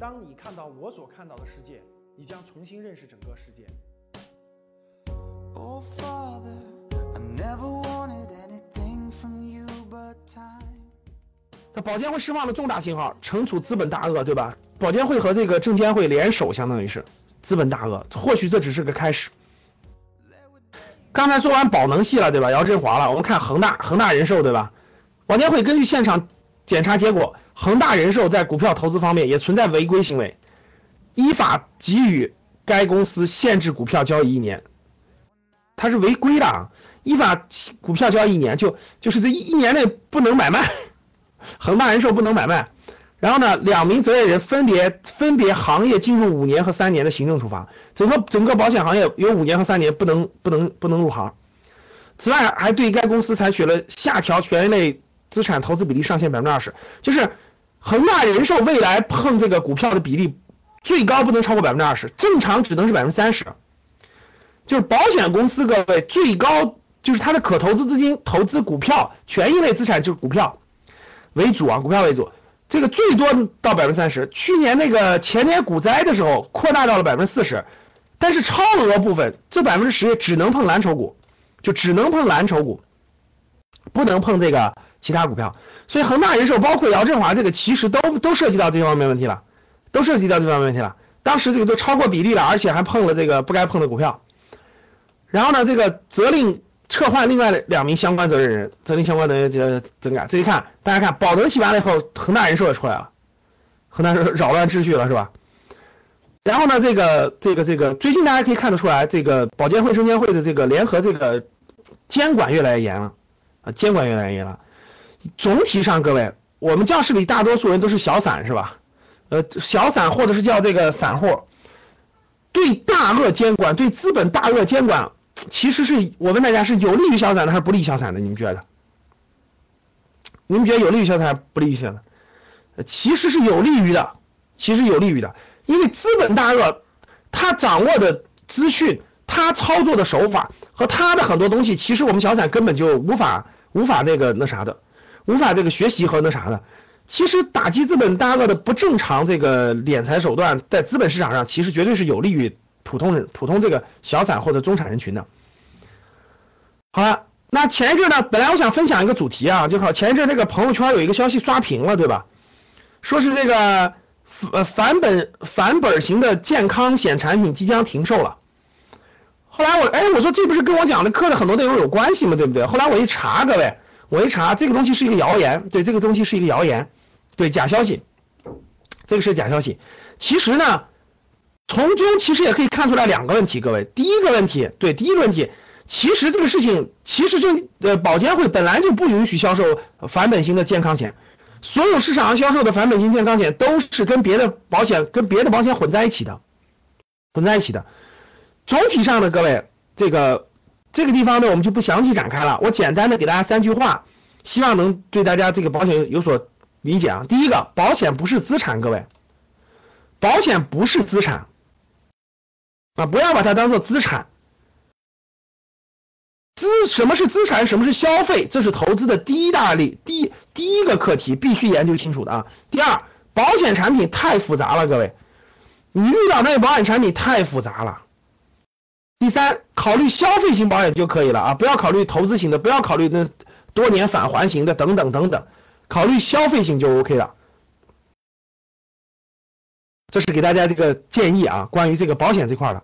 当你看到我所看到的世界，你将重新认识整个世界。Oh, Father, I never wanted anything from you but time. 那保监会释放了重大信号，惩处资本大鳄，对吧？保监会和这个证监会联手，相当于是资本大鳄。或许这只是个开始。刚才说完宝能系了，对吧？姚振华了，我们看恒大，恒大人寿，对吧？保监会根据现场检查结果，恒大人寿在股票投资方面也存在违规行为，依法给予该公司限制股票交易一年。它是违规的，啊，依法股票交易一年，就就是这一一年内不能买卖。恒大人寿不能买卖，然后呢，两名责任人分别分别行业进入五年和三年的行政处罚，整个整个保险行业有五年和三年不能不能不能入行。此外，还对该公司采取了下调权益类资产投资比例上限百分之二十，就是恒大人寿未来碰这个股票的比例最高不能超过百分之二十，正常只能是百分之三十。就是保险公司各位最高就是它的可投资资金投资股票权益类资产就是股票。为主啊，股票为主，这个最多到百分之三十。去年那个前年股灾的时候，扩大到了百分之四十，但是超额部分这百分之十只能碰蓝筹股，就只能碰蓝筹股，不能碰这个其他股票。所以恒大人寿包括姚振华这个，其实都都涉及到这方面问题了，都涉及到这方面问题了。当时这个都超过比例了，而且还碰了这个不该碰的股票。然后呢，这个责令。撤换另外两名相关责任人，责令相关的这个整改。这一看，大家看，保德系完了以后，恒大人寿也出来了，恒大人扰乱秩序了，是吧？然后呢，这个这个这个，最近大家可以看得出来，这个保监会、证监会的这个联合这个监管越来越严了，啊，监管越来越严了。总体上，各位，我们教室里大多数人都是小散，是吧？呃，小散或者是叫这个散户，对大鳄监管，对资本大鳄监管。其实是我问大家是有利于小散的还是不利于小散的？你们觉得？你们觉得有利于小散还是不利于小散？其实是有利于的，其实有利于的，因为资本大鳄他掌握的资讯，他操作的手法和他的很多东西，其实我们小散根本就无法无法那个那啥的，无法这个学习和那啥的。其实打击资本大鳄的不正常这个敛财手段，在资本市场上其实绝对是有利于。普通人、普通这个小散或者中产人群的，好了，那前一阵呢，本来我想分享一个主题啊，就好前一阵这个朋友圈有一个消息刷屏了，对吧？说是这个呃返本返本型的健康险产品即将停售了。后来我哎，我说这不是跟我讲的课的很多内容有关系吗？对不对？后来我一查，各位，我一查这个东西是一个谣言，对，这个东西是一个谣言，对，假消息，这个是假消息。其实呢。从中其实也可以看出来两个问题，各位。第一个问题，对，第一个问题，其实这个事情，其实证呃保监会本来就不允许销售返本型的健康险，所有市场上销售的返本型健康险都是跟别的保险跟别的保险混在一起的，混在一起的。总体上呢，各位，这个这个地方呢，我们就不详细展开了，我简单的给大家三句话，希望能对大家这个保险有所理解啊。第一个，保险不是资产，各位，保险不是资产。啊，不要把它当做资产。资什么是资产，什么是消费，这是投资的第一大例，第第一个课题必须研究清楚的啊。第二，保险产品太复杂了，各位，你遇到那个保险产品太复杂了。第三，考虑消费型保险就可以了啊，不要考虑投资型的，不要考虑那多年返还型的等等等等，考虑消费型就 OK 了。这是给大家这个建议啊，关于这个保险这块的。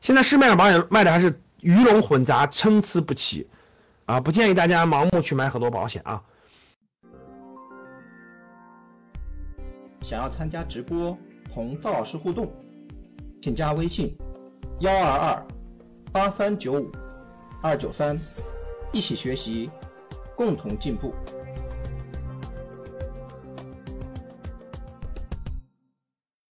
现在市面上保险卖的还是鱼龙混杂、参差不齐啊，不建议大家盲目去买很多保险啊。想要参加直播同赵老师互动，请加微信幺二二八三九五二九三，一起学习，共同进步。